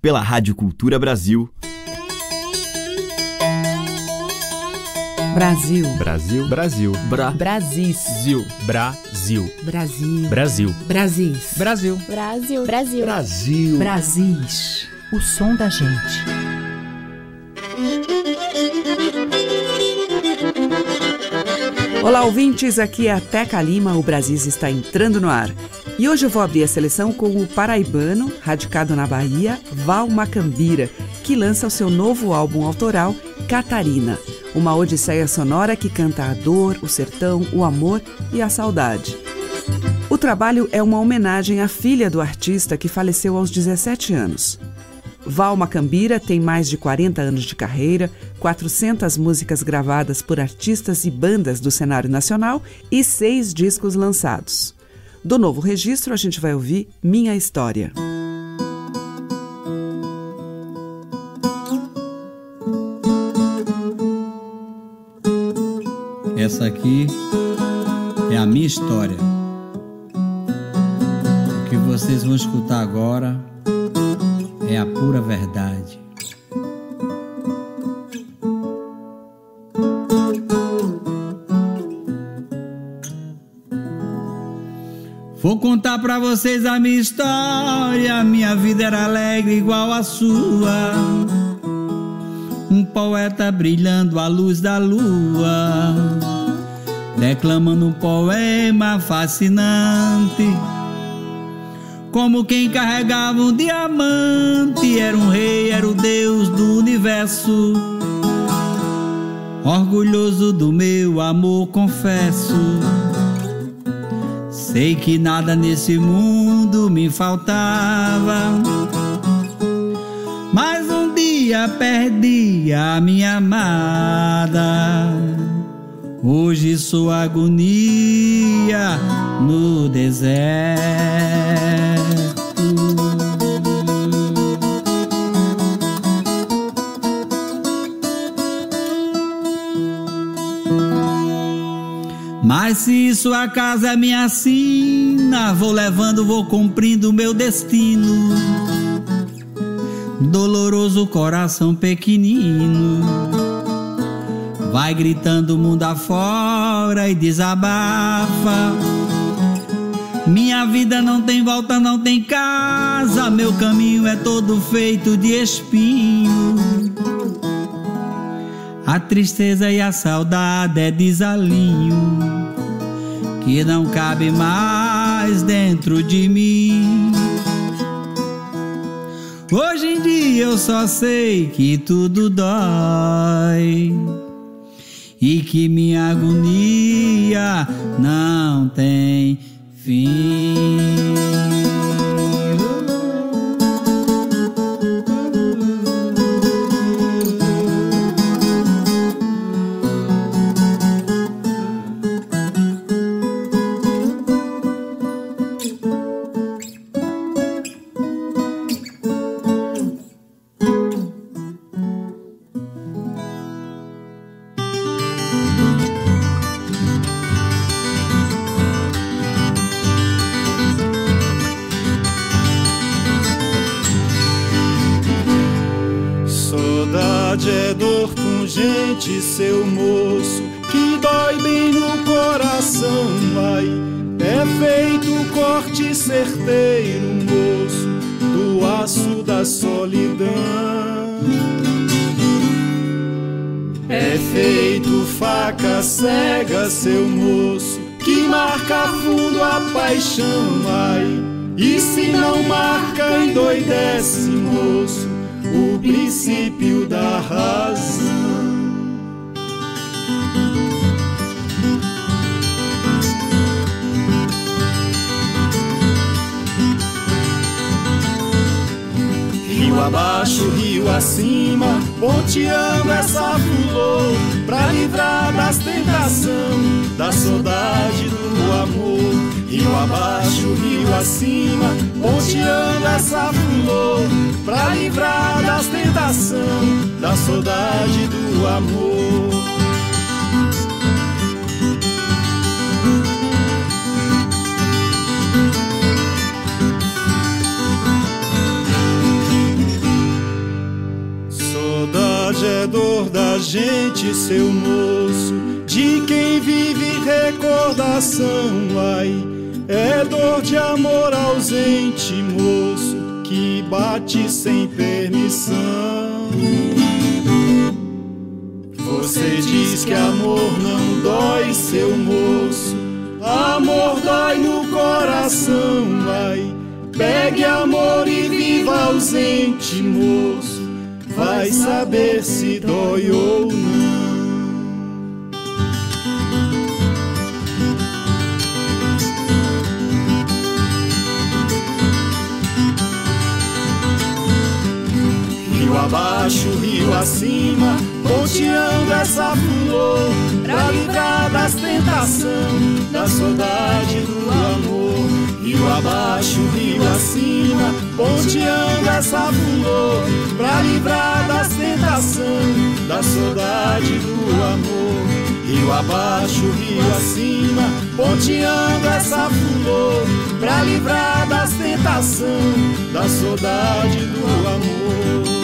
pela Rádio Cultura Brasil. Brasil. Brasil. Brasil. Bra. Brasil. Brasil. Brasil. Brasil. Brasil. Brasil. Brasil. Brasil. Brasil. Brasis. O som da gente. Olá, ouvintes. Aqui é a Teca Lima. O Brasis está entrando no ar. E hoje eu vou abrir a seleção com o paraibano, radicado na Bahia, Val Macambira, que lança o seu novo álbum autoral, Catarina. Uma odisseia sonora que canta a dor, o sertão, o amor e a saudade. O trabalho é uma homenagem à filha do artista que faleceu aos 17 anos. Val Macambira tem mais de 40 anos de carreira, 400 músicas gravadas por artistas e bandas do cenário nacional e seis discos lançados. Do novo registro, a gente vai ouvir Minha História. Essa aqui é a minha história. O que vocês vão escutar agora é a pura verdade. Pra vocês a minha história. Minha vida era alegre igual a sua. Um poeta brilhando à luz da lua, declamando um poema fascinante. Como quem carregava um diamante, era um rei, era o deus do universo. Orgulhoso do meu amor, confesso. Sei que nada nesse mundo me faltava. Mas um dia perdi a minha amada. Hoje sou agonia no deserto. Mas se sua casa me assina, vou levando, vou cumprindo o meu destino. Doloroso coração pequenino, vai gritando mundo afora e desabafa. Minha vida não tem volta, não tem casa, meu caminho é todo feito de espinho. A tristeza e a saudade é desalinho que não cabe mais dentro de mim. Hoje em dia eu só sei que tudo dói e que minha agonia não tem fim. Bate sem permissão. Você diz que amor não dói, seu moço. Amor dói no coração, ai. Pegue amor e viva ausente, moço. Vai saber se dói ou não. Abaixo, rio acima, ponteando essa flor Pra livrar das tentações, da saudade do amor. Rio abaixo, rio acima, ponteando essa flor Pra livrar das tentações, da saudade do amor. Rio abaixo, rio acima, ponteando essa flor Pra livrar das tentações, da saudade do amor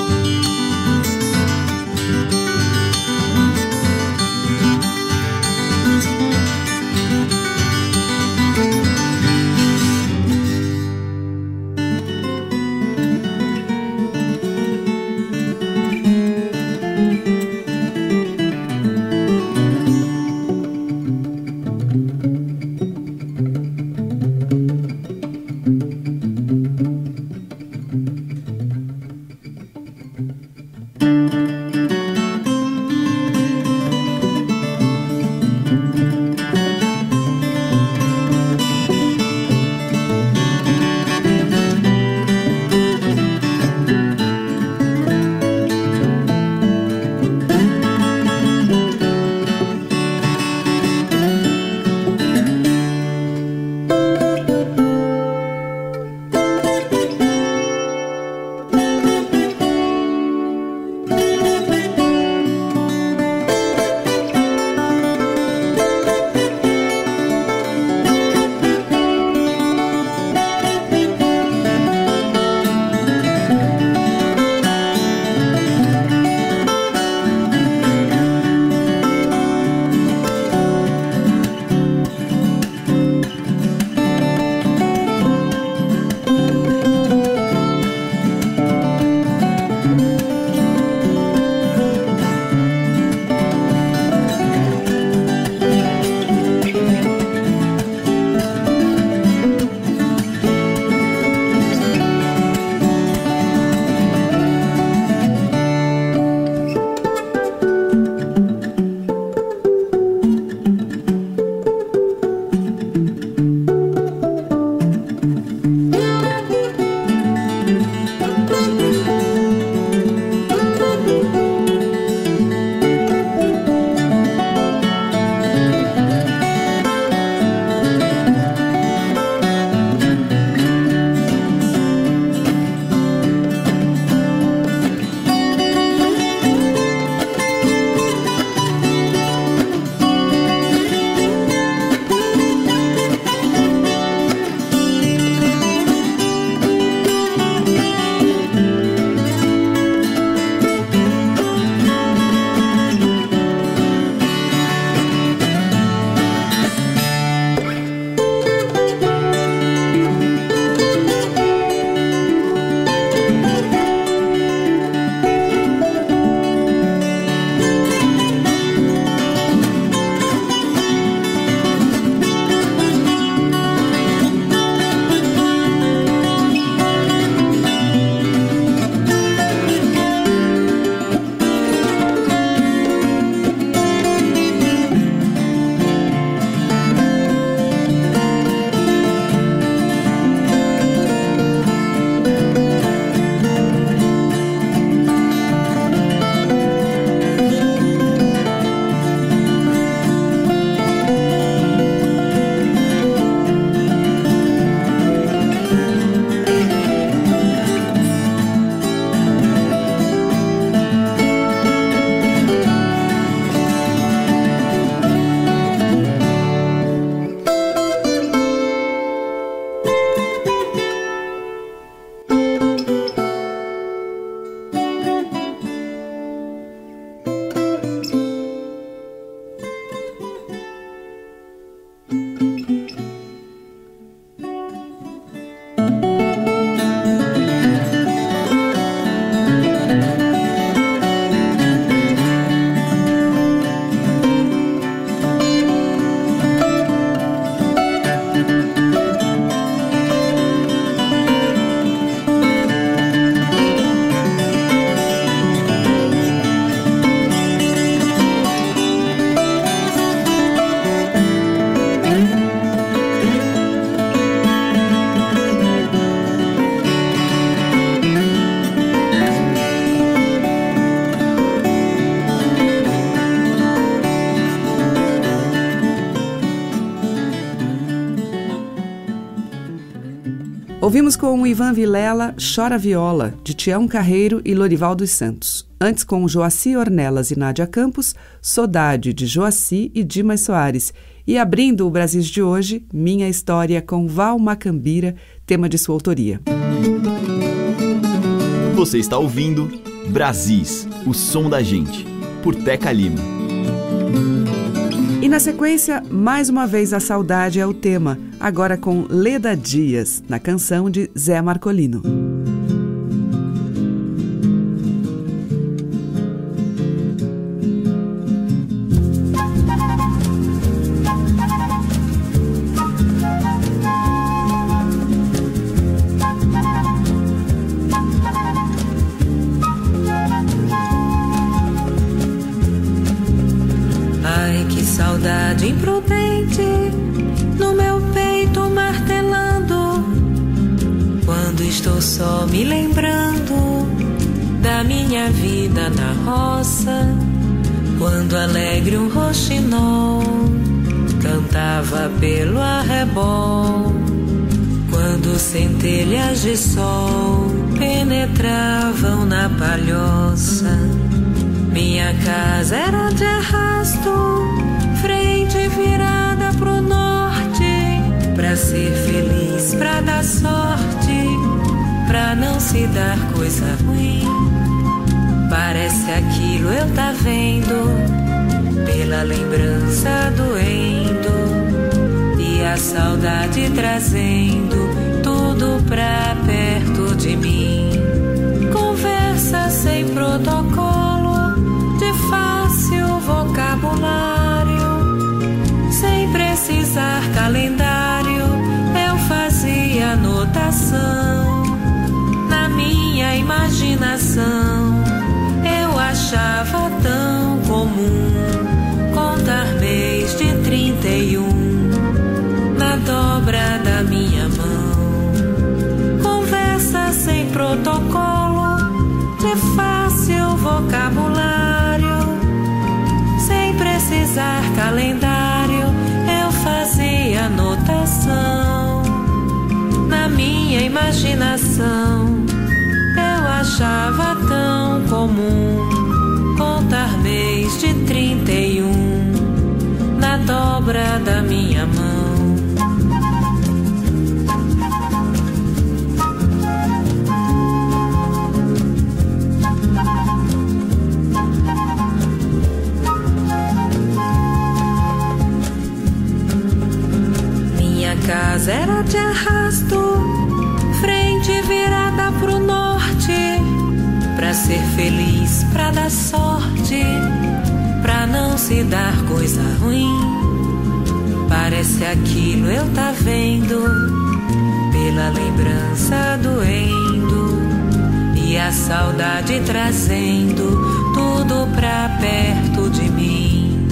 Ouvimos com o Ivan Vilela Chora Viola, de Tião Carreiro e Lorival dos Santos. Antes com Joaci Ornelas e Nádia Campos, Sodade, de Joaci e Dimas Soares. E abrindo o Brasil de hoje, Minha História com Val Macambira, tema de sua autoria. Você está ouvindo Brasis, o som da gente, por Teca Lima. E na sequência, mais uma vez a saudade é o tema, agora com Leda Dias, na canção de Zé Marcolino. Centelhas de sol penetravam na palhoça. Minha casa era de arrasto, frente virada pro norte. Pra ser feliz, pra dar sorte, pra não se dar coisa ruim. Parece aquilo eu tá vendo, pela lembrança doendo e a saudade trazendo pra perto de mim. Conversa sem protocolo, de fácil vocabulário, sem precisar calendário, eu fazia anotação. Na minha imaginação, eu achava tão protocolo de fácil vocabulário, sem precisar calendário, eu fazia anotação na minha imaginação. Eu achava tão comum contar mês de 31 na dobra da minha mão. Casa era de arrasto, frente virada pro norte, pra ser feliz, pra dar sorte, pra não se dar coisa ruim. Parece aquilo eu tá vendo, pela lembrança doendo, e a saudade trazendo tudo pra perto de mim.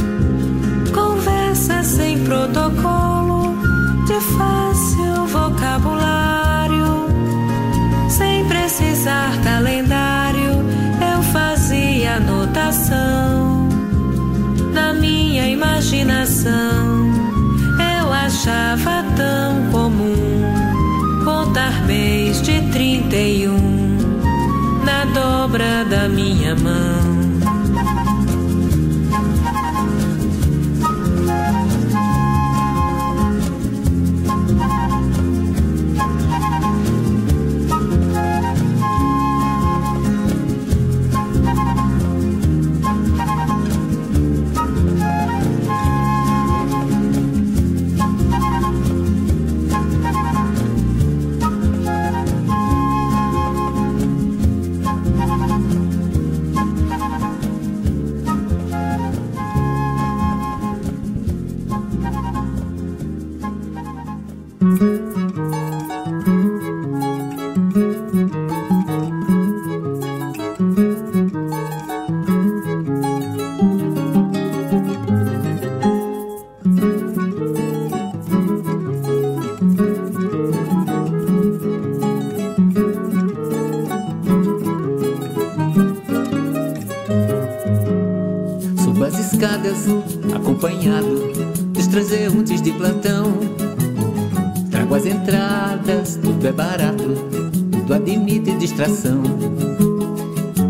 Conversa sem protocolo de fácil vocabulário, sem precisar calendário, eu fazia anotação na minha imaginação. Eu achava tão comum contar mês de 31 na dobra da minha mão. acompanhado dos transeuntes de plantão. Trago as entradas, tudo é barato, tudo admite distração.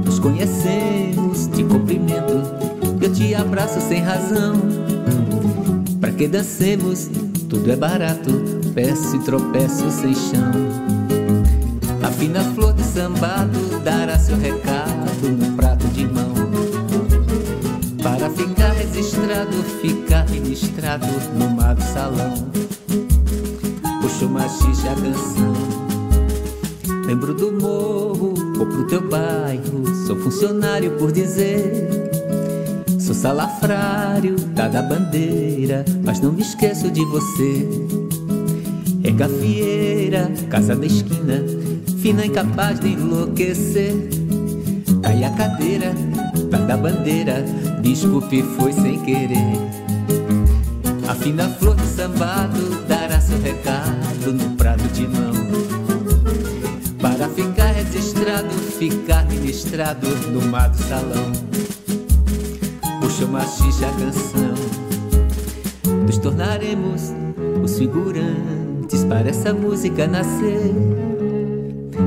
Nos conhecemos, te cumprimento, eu te abraço sem razão. para que dancemos, tudo é barato, peço e tropeço sem chão. A fina flor de sambado dará seu recado registrado, ficar registrado no mar do salão puxo machixe a canção. Lembro do morro, vou pro teu bairro. Sou funcionário por dizer. Sou salafrário, tá da bandeira, mas não me esqueço de você. É gafieira, casa da esquina, fina incapaz de enlouquecer. Cai a cadeira, tá da bandeira, desculpe, foi sem querer. A fina flor de sambado dará seu recado no prato de mão. Para ficar registrado, ficar ministrado no mar do salão. Puxa uma xixa a canção. Nos tornaremos os figurantes para essa música nascer.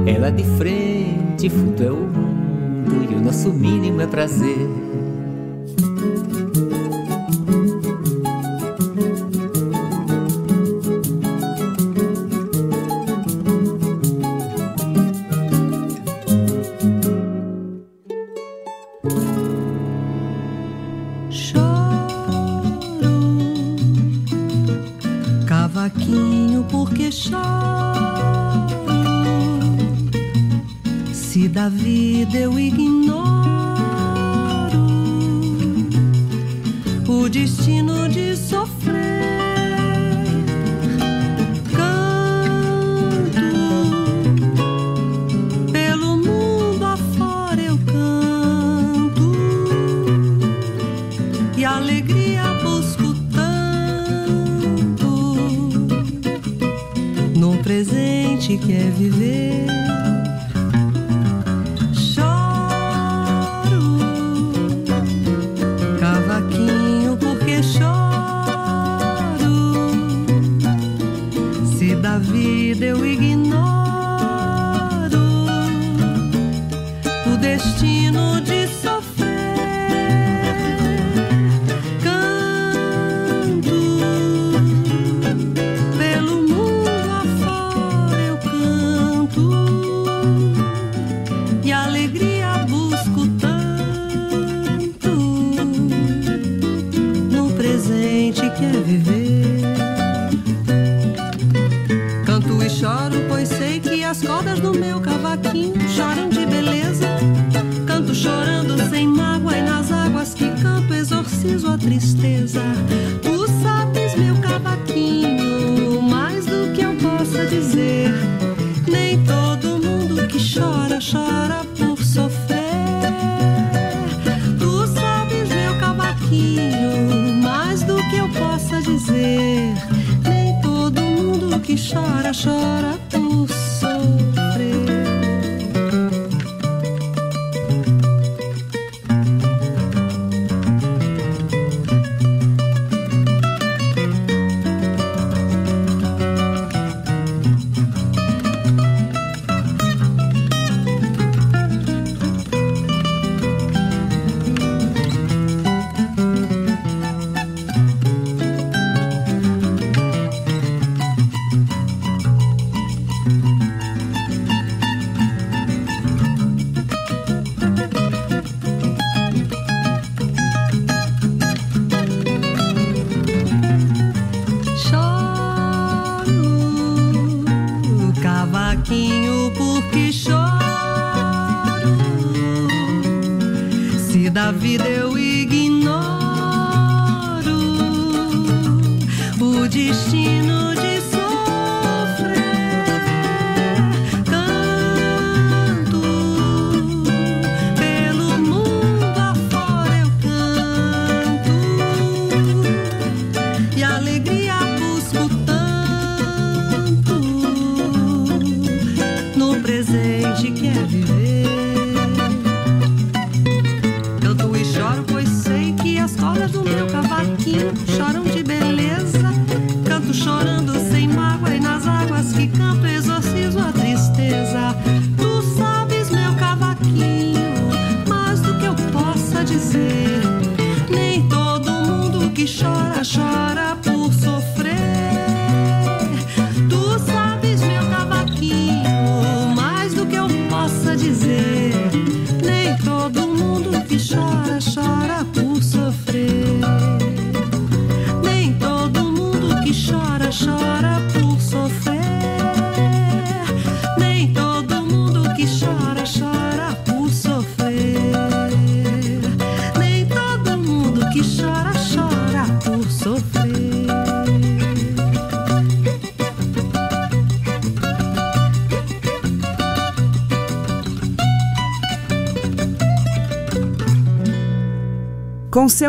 Ela de frente, fundo é o mundo e o nosso mínimo é prazer. Choram de beleza,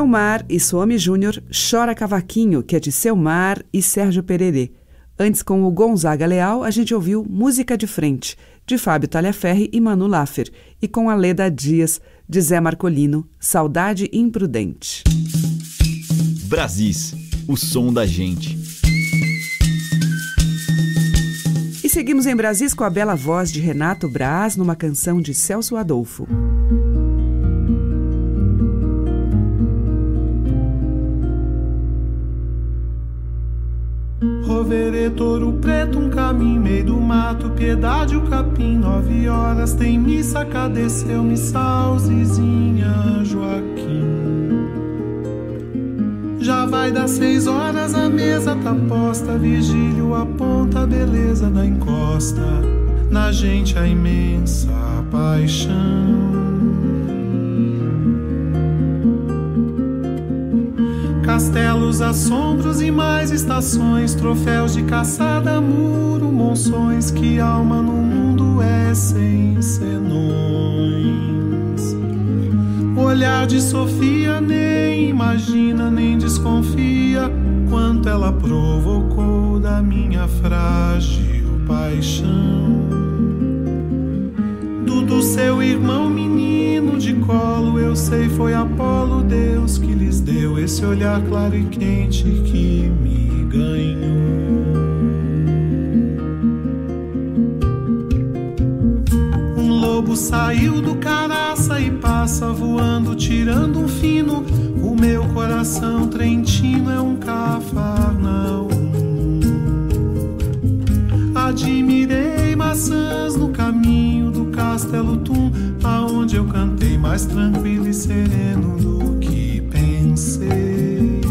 Selmar e Some Júnior, Chora Cavaquinho, que é de Selmar e Sérgio Pererê. Antes, com o Gonzaga Leal, a gente ouviu Música de Frente, de Fábio Talhaferri e Manu Laffer, e com a Leda Dias, de Zé Marcolino, Saudade Imprudente. Brasis, o som da gente. E seguimos em Brasis com a bela voz de Renato Braz numa canção de Celso Adolfo. Roverê touro preto, um caminho meio do mato, piedade o capim, nove horas tem missa, cadê seu missal, Zizinha Joaquim? Já vai dar seis horas, a mesa tá posta, vigílio aponta a beleza da encosta, na gente a imensa paixão. Castelos, assombros e mais estações, troféus de caçada, muro, monções, que alma no mundo é sem senões. O olhar de Sofia nem imagina, nem desconfia quanto ela provocou da minha frágil paixão. Do, seu irmão menino de colo, eu sei foi Apolo, Deus que lhes deu esse olhar claro e quente que me ganhou. Um lobo saiu do caraça e passa voando, tirando um fino. O meu coração trentino é um cafarnaum. Admirei maçãs mais tranquilo e sereno do que pensei.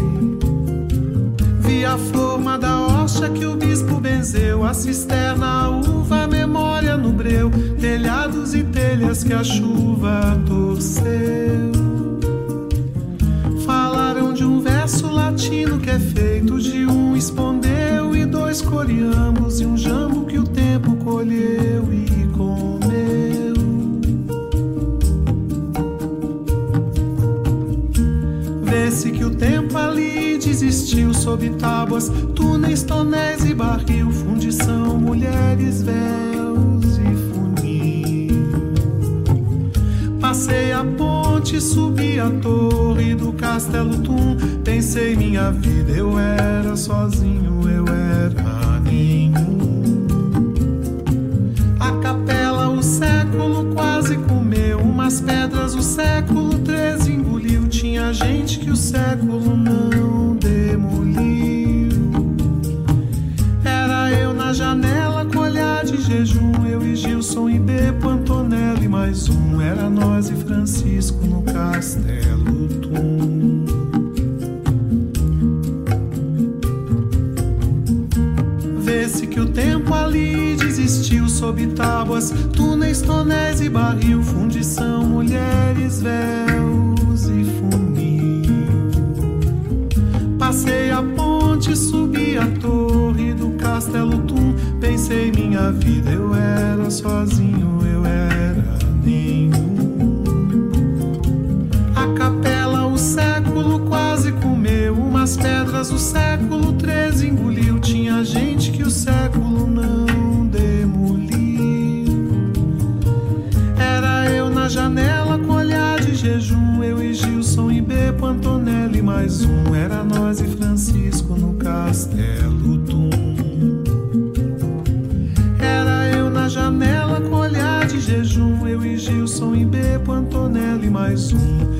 Vi a forma da hoxa que o bispo benzeu, a cisterna, a uva, a memória no breu, telhados e telhas que a chuva torceu. Falaram de um verso latino que é feito de um espondeu e dois coreamos desistiu sob tábuas, túneis, tonéis e barril, fundição, mulheres, véus e funil. Passei a ponte, subi a torre do castelo Tum. Pensei minha vida, eu era sozinho, eu era nenhum. A capela, o século quase comeu. Umas pedras, o século treze engoliu. Tinha gente que o século não janela com olhar de jejum. Eu e Gilson e Bepo, Antonelli e mais um. Era nós e Francisco no castelo Tum. Vê-se que o tempo ali desistiu sob tábuas, túneis, tonéis e barril, fundição, mulheres, véus e funil. Passei a ponte, subi a torre do castelo Pensei minha vida, eu era sozinho, eu era nenhum. A capela, o século quase comeu. Umas pedras, o século treze engoliu. Tinha gente que o século não demoliu. Era eu na janela com olhar de jejum. Eu e Gilson e Bepo, Antonelli mais um. Era nós e Antonelli mais um.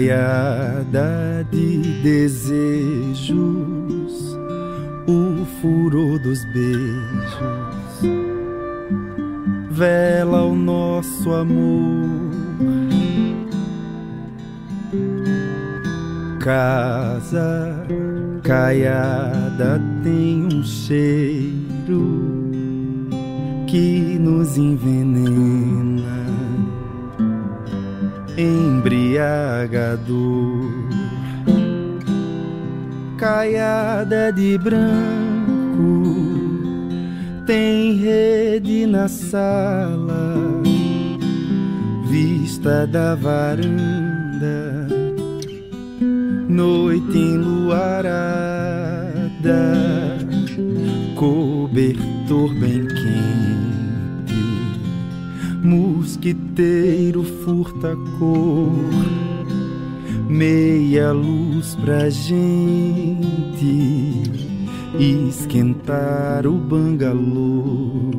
Caiada embriagador, caiada de branco, tem rede na sala, vista da varanda, noite enluarada, cobertor bem quente mosquiteiro furta cor, meia luz pra gente esquentar o bangalô.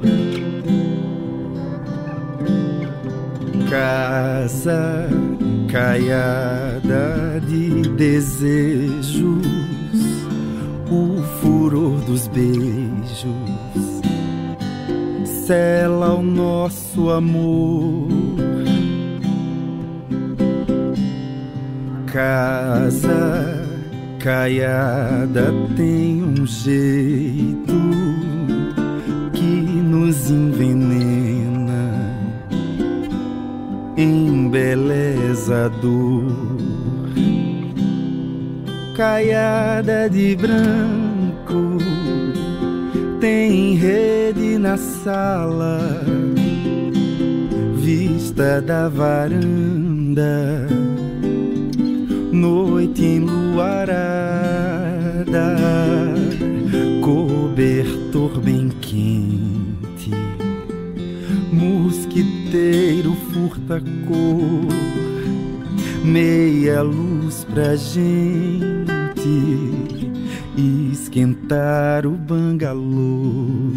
Casa caiada de desejos, o furor dos beijos sela o nosso amor. Casa caiada tem um jeito que nos envenena, embelezador. Caiada de branco tem rede na sala, vista da varanda, noite enluarada, cobertor bem quente, mosquiteiro furta cor, meia luz pra gente esquentar o bangalô.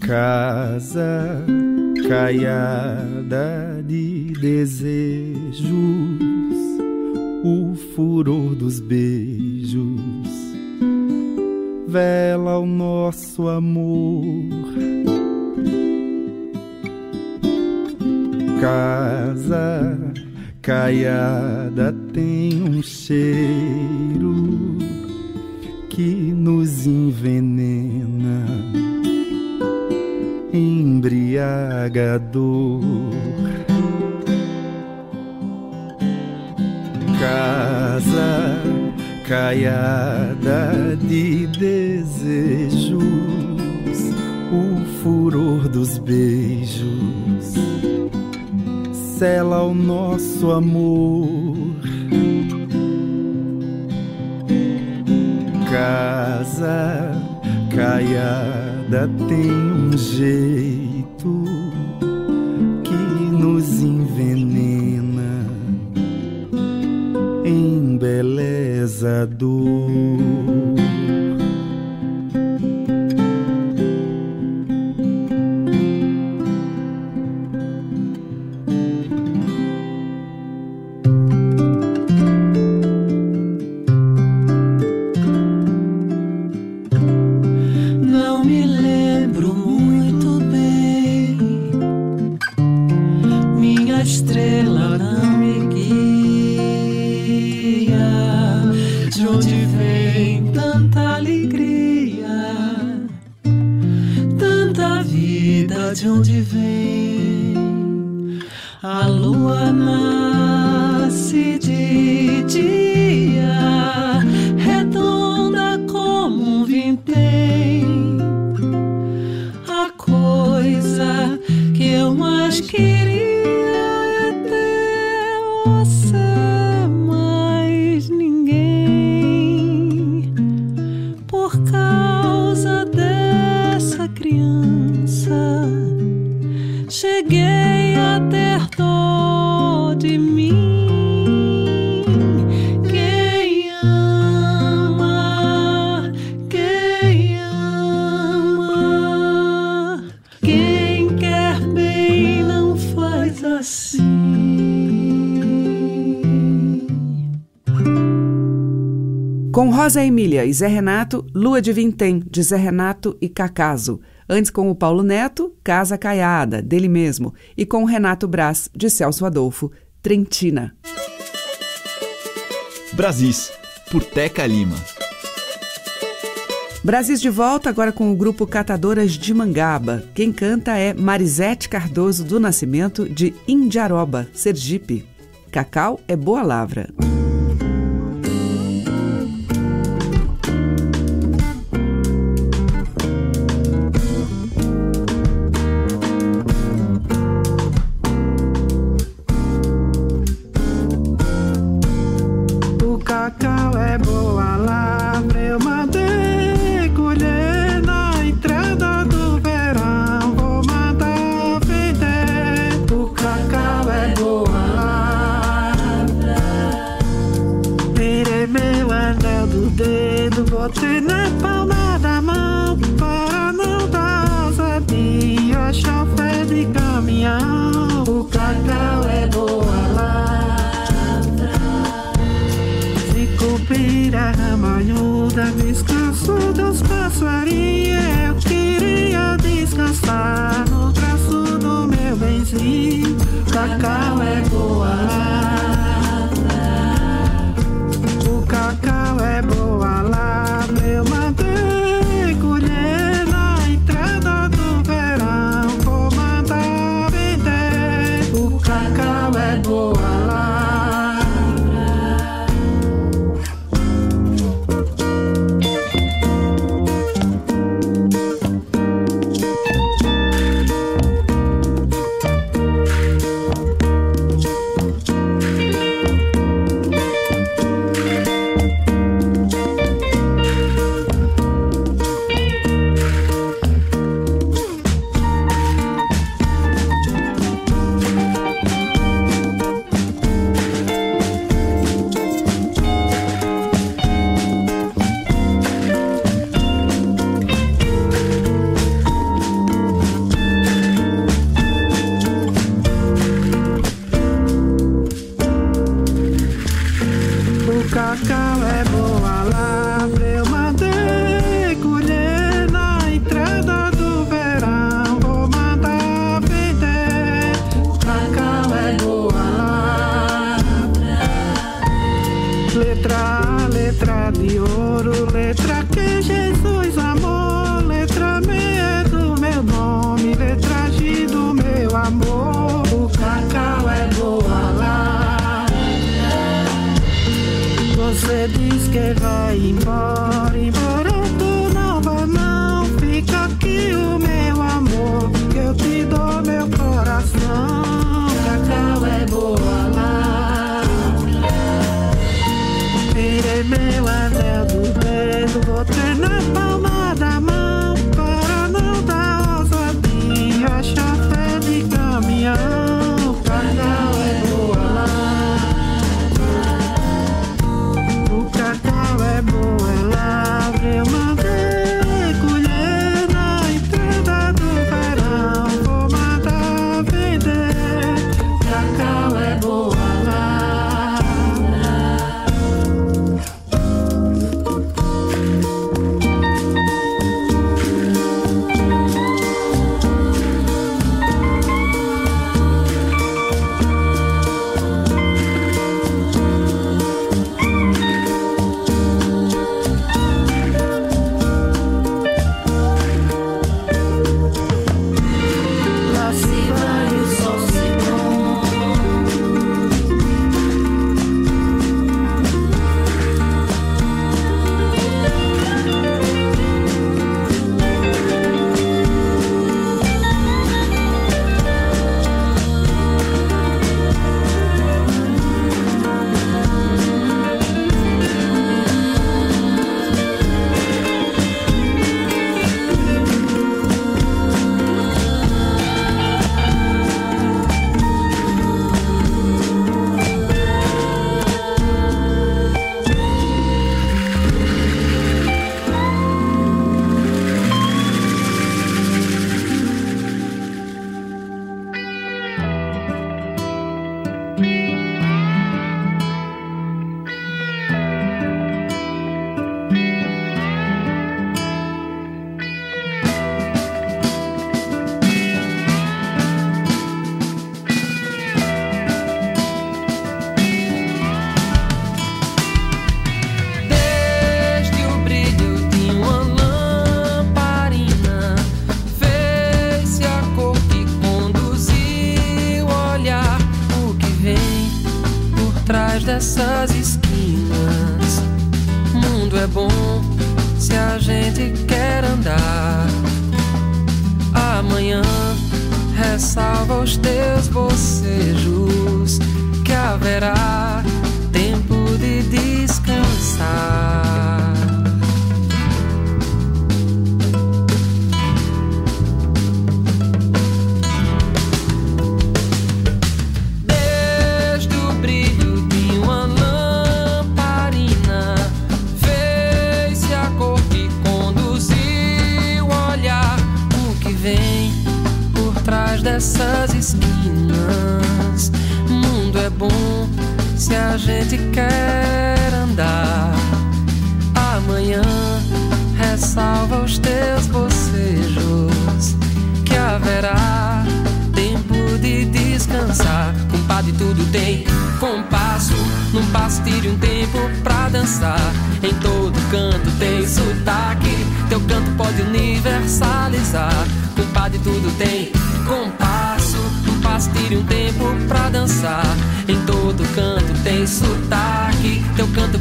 Casa caiada de desejos, o furor dos beijos, vela o nosso amor. Casa caiada tem um cheiro que nos envenena, embriagador. Casa caiada de desejos, o furor dos beijos sela o nosso amor. Casa caiada tem um jeito que nos envenena, embelezador. cheguei Rosa Emília e Zé Renato, Lua de Vintém, de Zé Renato e Cacaso. Antes com o Paulo Neto, Casa Caiada, dele mesmo. E com o Renato Brás, de Celso Adolfo, Trentina. Brasis, por Teca Lima. Brasis de volta agora com o grupo Catadoras de Mangaba. Quem canta é Marisete Cardoso do Nascimento de Indiaroba, Sergipe. Cacau é boa lavra.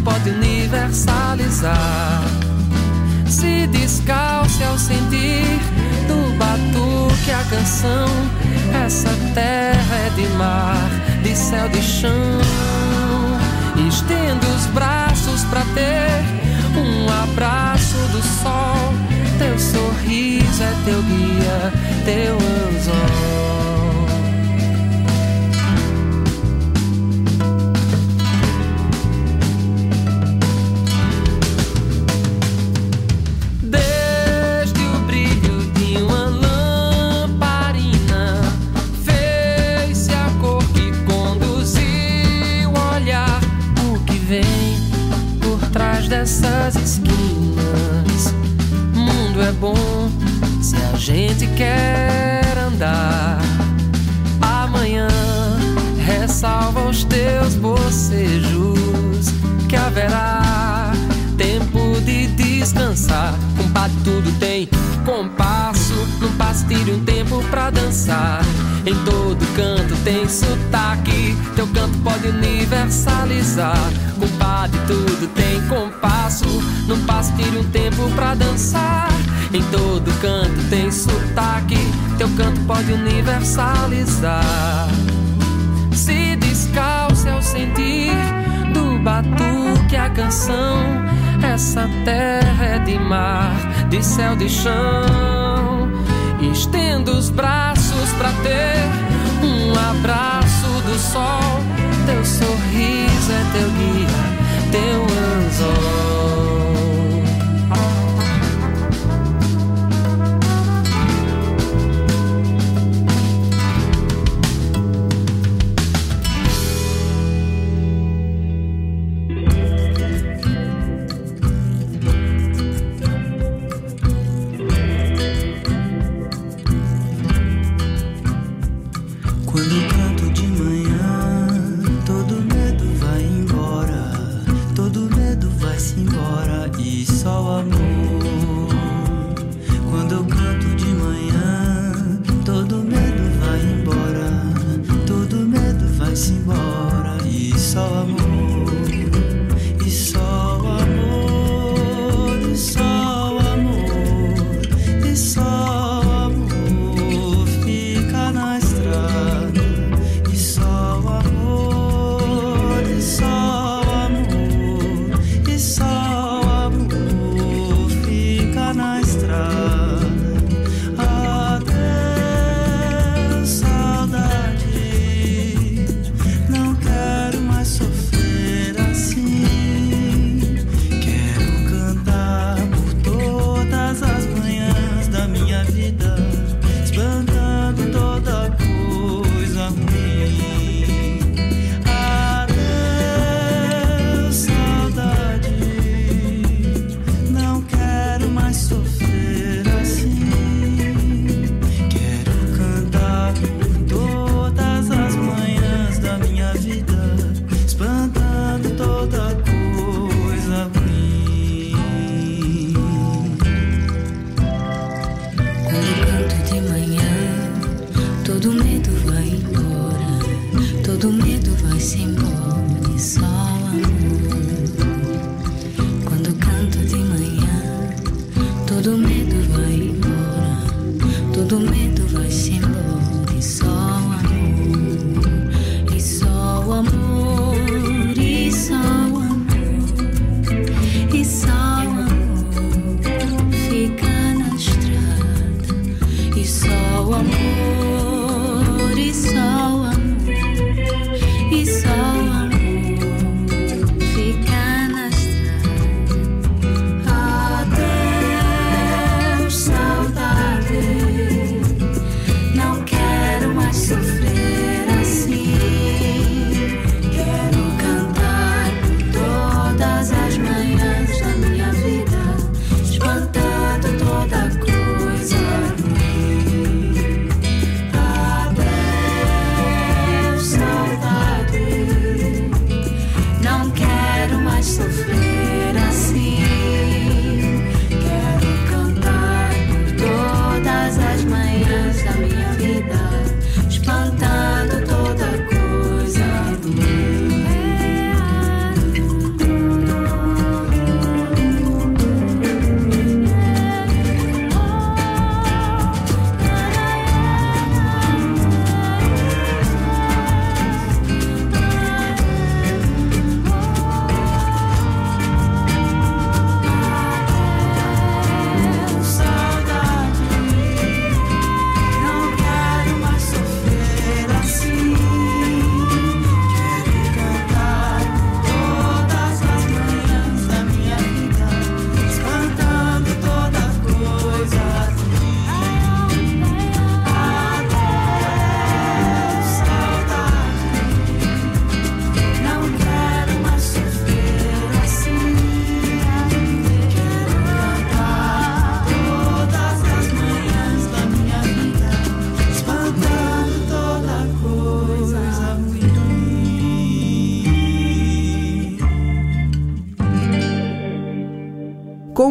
Pode universalizar. Se descalce ao sentir do batuque a canção. Essa terra é de mar, de céu, de chão. Estenda os braços pra ter um abraço do sol. Teu sorriso é teu guia, teu anzol. Descansar. Compadre, tudo tem compasso. Num passo tire um tempo pra dançar. Em todo canto tem sotaque. Teu canto pode universalizar. Compadre, tudo tem compasso. Num passo tire um tempo pra dançar. Em todo canto tem sotaque. Teu canto pode universalizar. Se descalce ao sentir do batuque a canção. Essa terra é de mar, de céu, de chão. Estenda os braços pra ter um abraço do sol. Teu sorriso é teu guia, teu anzol.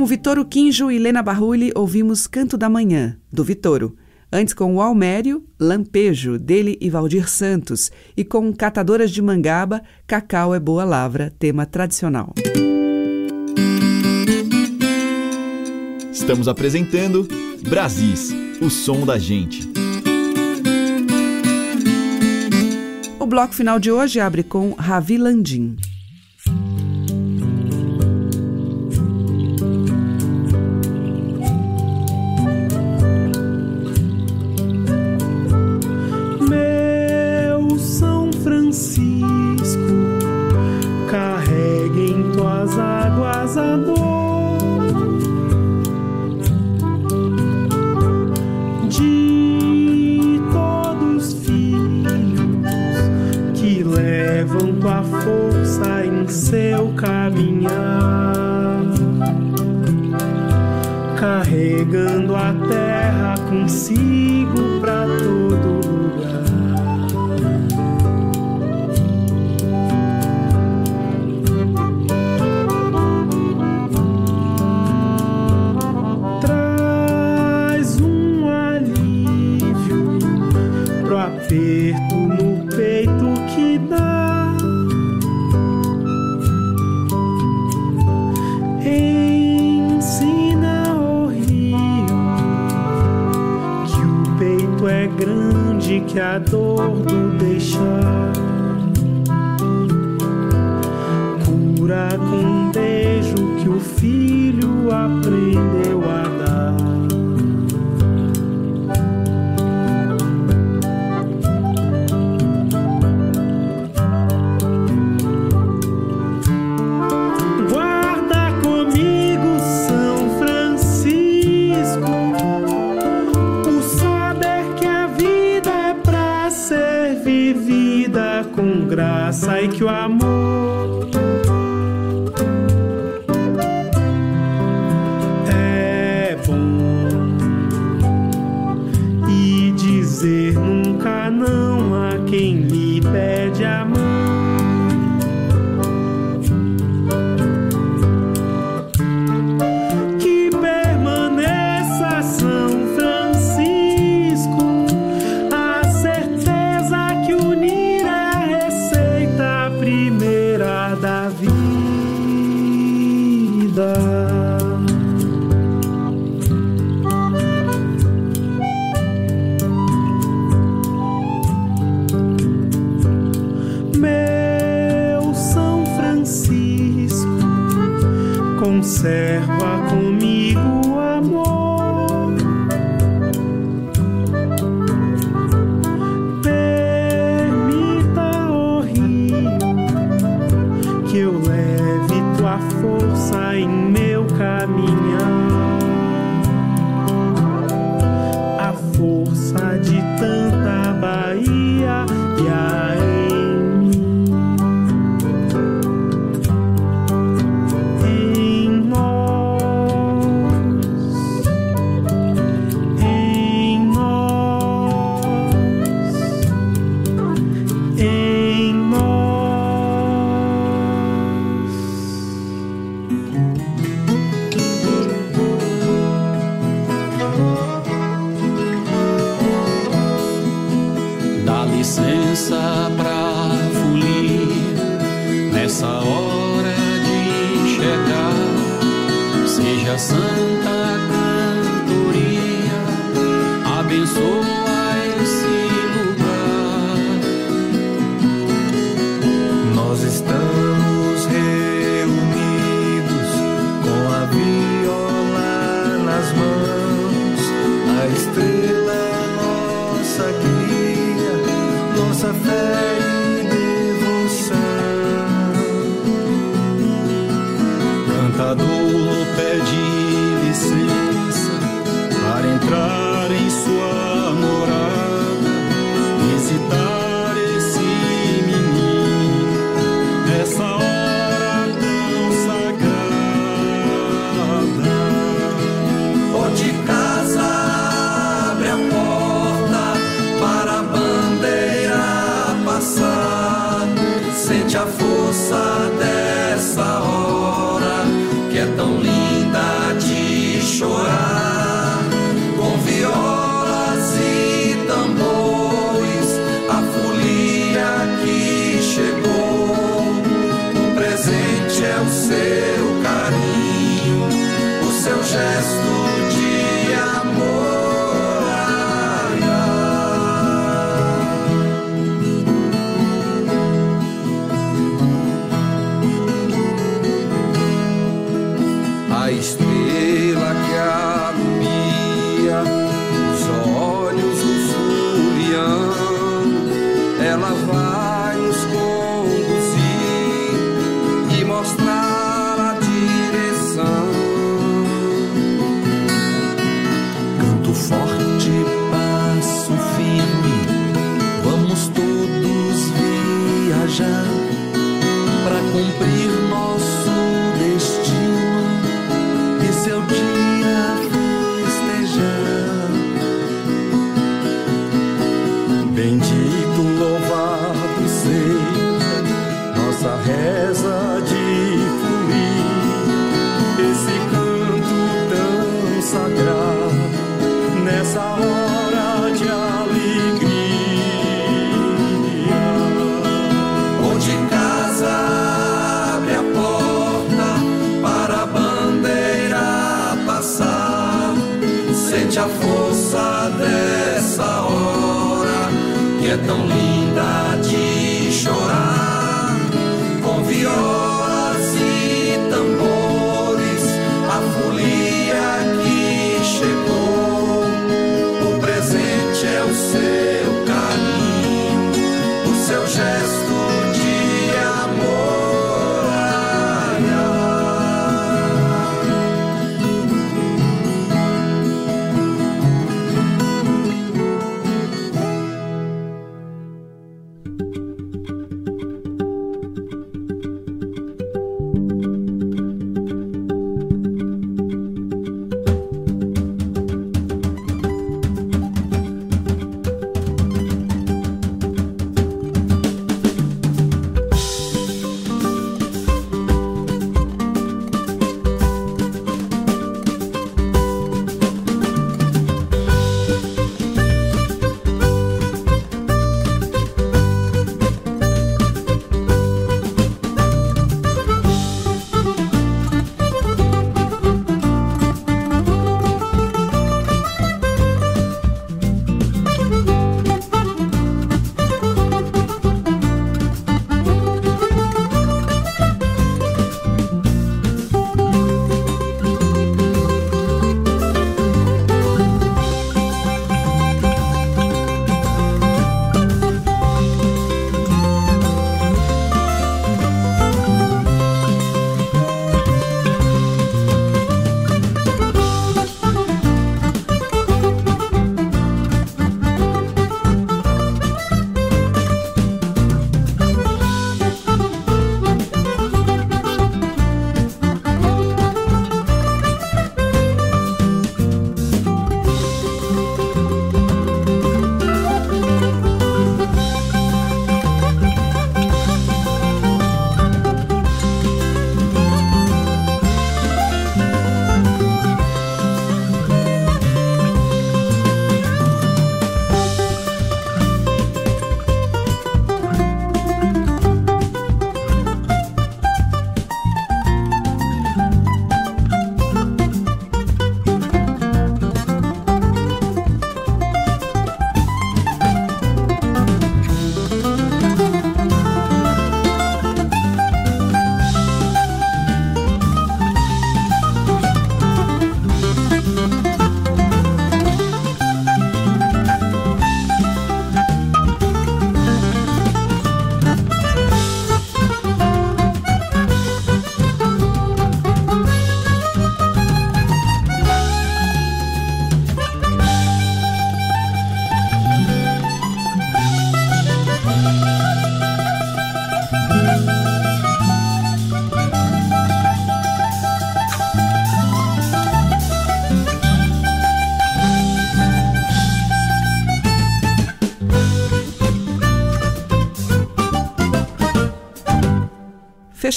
Vitoro Quinjo e Lena Barrulli, ouvimos Canto da Manhã, do Vitoro. Antes com o Almério, Lampejo, dele e Valdir Santos. E com Catadoras de Mangaba, Cacau é Boa Lavra, tema tradicional. Estamos apresentando Brasis, o som da gente. O bloco final de hoje abre com Ravi Landim.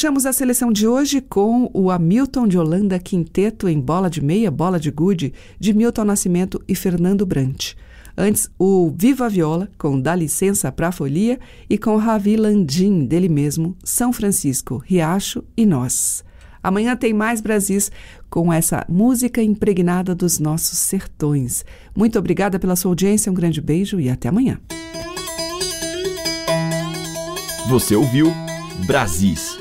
Fechamos a seleção de hoje com o Hamilton de Holanda Quinteto em bola de meia, bola de gude, de Milton Nascimento e Fernando Brant. Antes, o Viva Viola, com Dá Licença pra Folia, e com Ravi Landim, dele mesmo, São Francisco, Riacho e Nós. Amanhã tem mais Brasis com essa música impregnada dos nossos sertões. Muito obrigada pela sua audiência, um grande beijo e até amanhã. Você ouviu Brasis,